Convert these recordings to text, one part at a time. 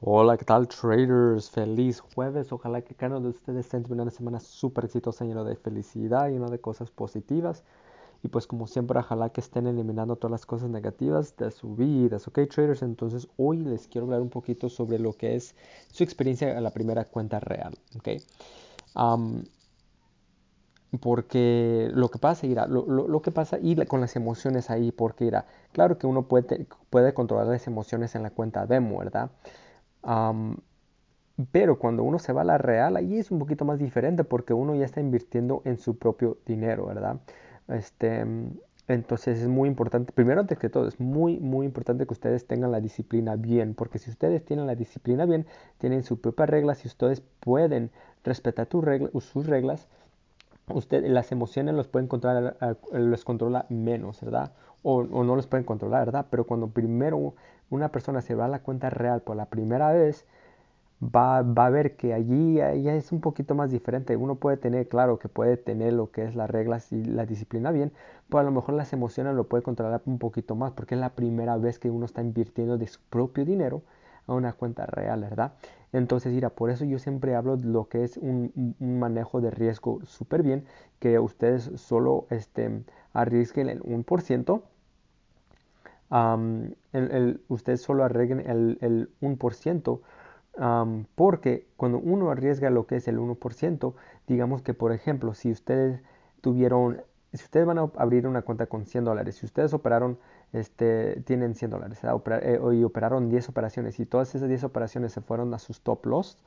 Hola, ¿qué tal traders? Feliz jueves. Ojalá que cada uno de ustedes estén teniendo una semana súper exitosa, lleno de felicidad, lleno de cosas positivas. Y pues como siempre, ojalá que estén eliminando todas las cosas negativas de su vida. ¿Ok, traders? Entonces hoy les quiero hablar un poquito sobre lo que es su experiencia en la primera cuenta real. ¿Ok? porque lo que pasa, irá, lo, lo, que pasa y con las emociones ahí, porque irá, claro que uno puede, puede controlar las emociones en la cuenta demo, ¿verdad? Pero cuando uno se va a la real, ahí es un poquito más diferente porque uno ya está invirtiendo en su propio dinero, ¿verdad? Este, entonces es muy importante, primero antes que todo, es muy, muy importante que ustedes tengan la disciplina bien, porque si ustedes tienen la disciplina bien, tienen sus propias reglas y ustedes pueden respetar tus reglas, sus reglas, usted, las emociones los pueden controlar, los controla menos, ¿verdad? O, o, no los pueden controlar, ¿verdad? Pero cuando primero una persona se va a la cuenta real por la primera vez, va, va a ver que allí ya es un poquito más diferente. Uno puede tener, claro, que puede tener lo que es las reglas y la disciplina bien, pero a lo mejor las emociones lo puede controlar un poquito más, porque es la primera vez que uno está invirtiendo de su propio dinero a una cuenta real, ¿verdad? Entonces, mira, por eso yo siempre hablo de lo que es un, manejo de riesgo súper bien, que ustedes solo este, arriesguen el 1%. Um, el, ustedes solo arriesguen el, el 1% porque cuando uno arriesga lo que es el 1%, digamos que por ejemplo, si ustedes tuvieron, si ustedes van a abrir una cuenta con 100 dólares, si ustedes operaron, este, tienen 100 dólares eh, y operaron 10 operaciones y todas esas 10 operaciones se fueron a sus top loss,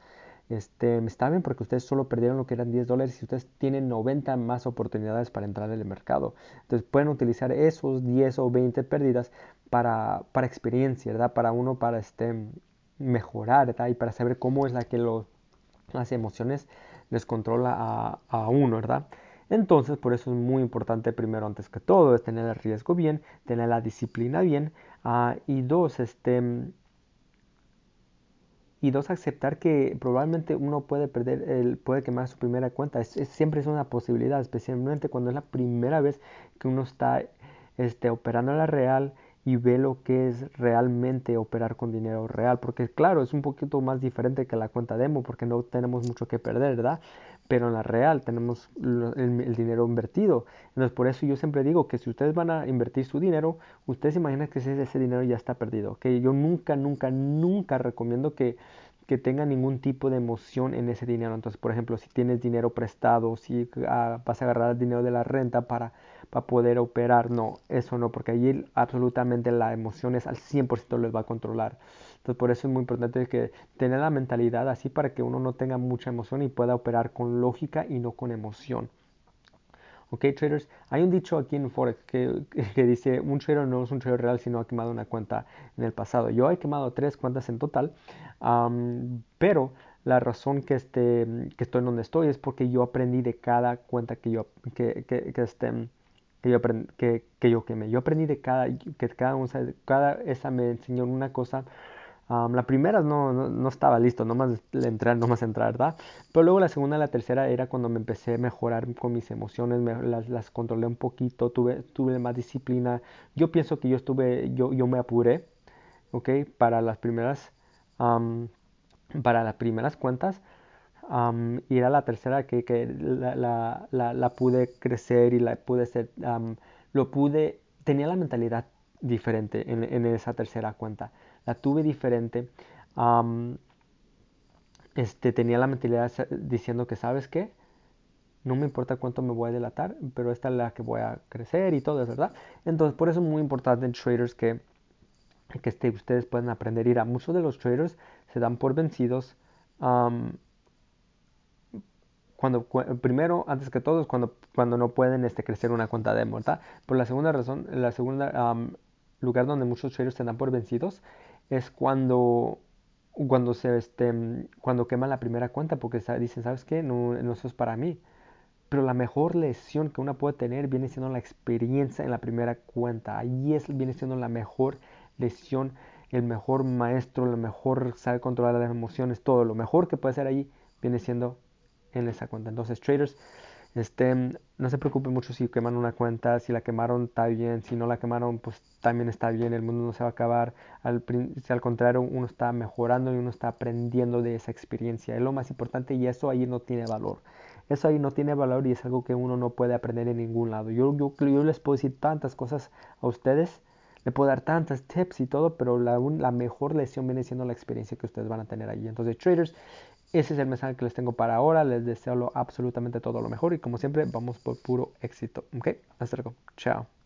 este, está bien porque ustedes solo perdieron lo que eran 10 dólares y ustedes tienen 90 más oportunidades para entrar en el mercado. Entonces pueden utilizar esos 10 o 20 pérdidas para, experiencia, ¿verdad? Para uno, para este, mejorar y para saber cómo es la que las emociones les controla a, uno, ¿verdad? Entonces, por eso es muy importante, primero, antes que todo, es tener el riesgo bien, tener la disciplina bien, ah, y dos, este, y dos, aceptar que probablemente uno puede perder, el, puede quemar su primera cuenta. Es, siempre es una posibilidad, especialmente cuando es la primera vez que uno está este, operando la real y ve lo que es realmente operar con dinero real. Porque claro, es un poquito más diferente que la cuenta demo porque no tenemos mucho que perder, ¿verdad? Pero en la real tenemos el, dinero invertido. Entonces por eso yo siempre digo que si ustedes van a invertir su dinero, ustedes imaginan que ese, ese dinero ya está perdido. Que yo nunca, nunca, nunca recomiendo que que tenga ningún tipo de emoción en ese dinero. Entonces, por ejemplo, si tienes dinero prestado, si ah, vas a agarrar el dinero de la renta para, para poder operar, no, eso no, porque allí absolutamente la emoción es al 100% les va a controlar. Entonces, por eso es muy importante que tener la mentalidad así para que uno no tenga mucha emoción y pueda operar con lógica y no con emoción. Ok, traders, hay un dicho aquí en Forex que, que, dice, un trader no es un trader real si no ha quemado una cuenta en el pasado. Yo he quemado tres cuentas en total, pero la razón que, este, que estoy donde estoy es porque yo aprendí de cada cuenta que yo, que, que, que este, que yo, que, que, yo quemé. Yo aprendí de cada, que cada, cada esa me enseñó una cosa la primera no, no, estaba listo, nomás entrar, nomás entrar, ¿verdad? Pero luego la segunda la tercera era cuando me empecé a mejorar con mis emociones, las, las, controlé un poquito, tuve, tuve más disciplina. Yo pienso que yo estuve, yo, yo me apuré, ¿ok? Para las primeras, para las primeras cuentas. y era la tercera que, que la, la, la, pude crecer y la pude ser, lo pude, tenía la mentalidad diferente en, en esa tercera cuenta la tuve diferente. este, tenía la mentalidad diciendo que, ¿sabes qué? No me importa cuánto me voy a delatar, pero esta es la que voy a crecer y todo, verdad. Entonces, por eso es muy importante en traders que, que este, ustedes puedan aprender. Ir a muchos de los traders se dan por vencidos. cuando, primero, antes que todo, es cuando, cuando no pueden este, crecer una cuenta de ¿verdad? Por la segunda razón, la segunda lugar donde muchos traders se dan por vencidos es cuando, cuando, se, este, cuando queman la primera cuenta porque dicen, ¿sabes qué? No, no, eso es para mí. Pero la mejor lesión que uno puede tener viene siendo la experiencia en la primera cuenta. Ahí es, viene siendo la mejor lesión, el mejor maestro, la mejor sabe controlar las emociones, todo lo mejor que puede ser ahí viene siendo en esa cuenta. Entonces, traders, Este, no se preocupe mucho si queman una cuenta, si la quemaron está bien, si no la quemaron pues también está bien, el mundo no se va a acabar, al, al contrario uno está mejorando y uno está aprendiendo de esa experiencia, es lo más importante y eso ahí no tiene valor. Eso ahí no tiene valor y es algo que uno no puede aprender en ningún lado. Yo, yo, yo les puedo decir tantas cosas a ustedes, le puedo dar tantas tips y todo, pero la, la mejor lección viene siendo la experiencia que ustedes van a tener allí. Entonces, traders, ese es el mensaje que les tengo para ahora. Les deseo absolutamente todo lo mejor y como siempre vamos por puro éxito. ¿Ok? Hasta luego. Chao.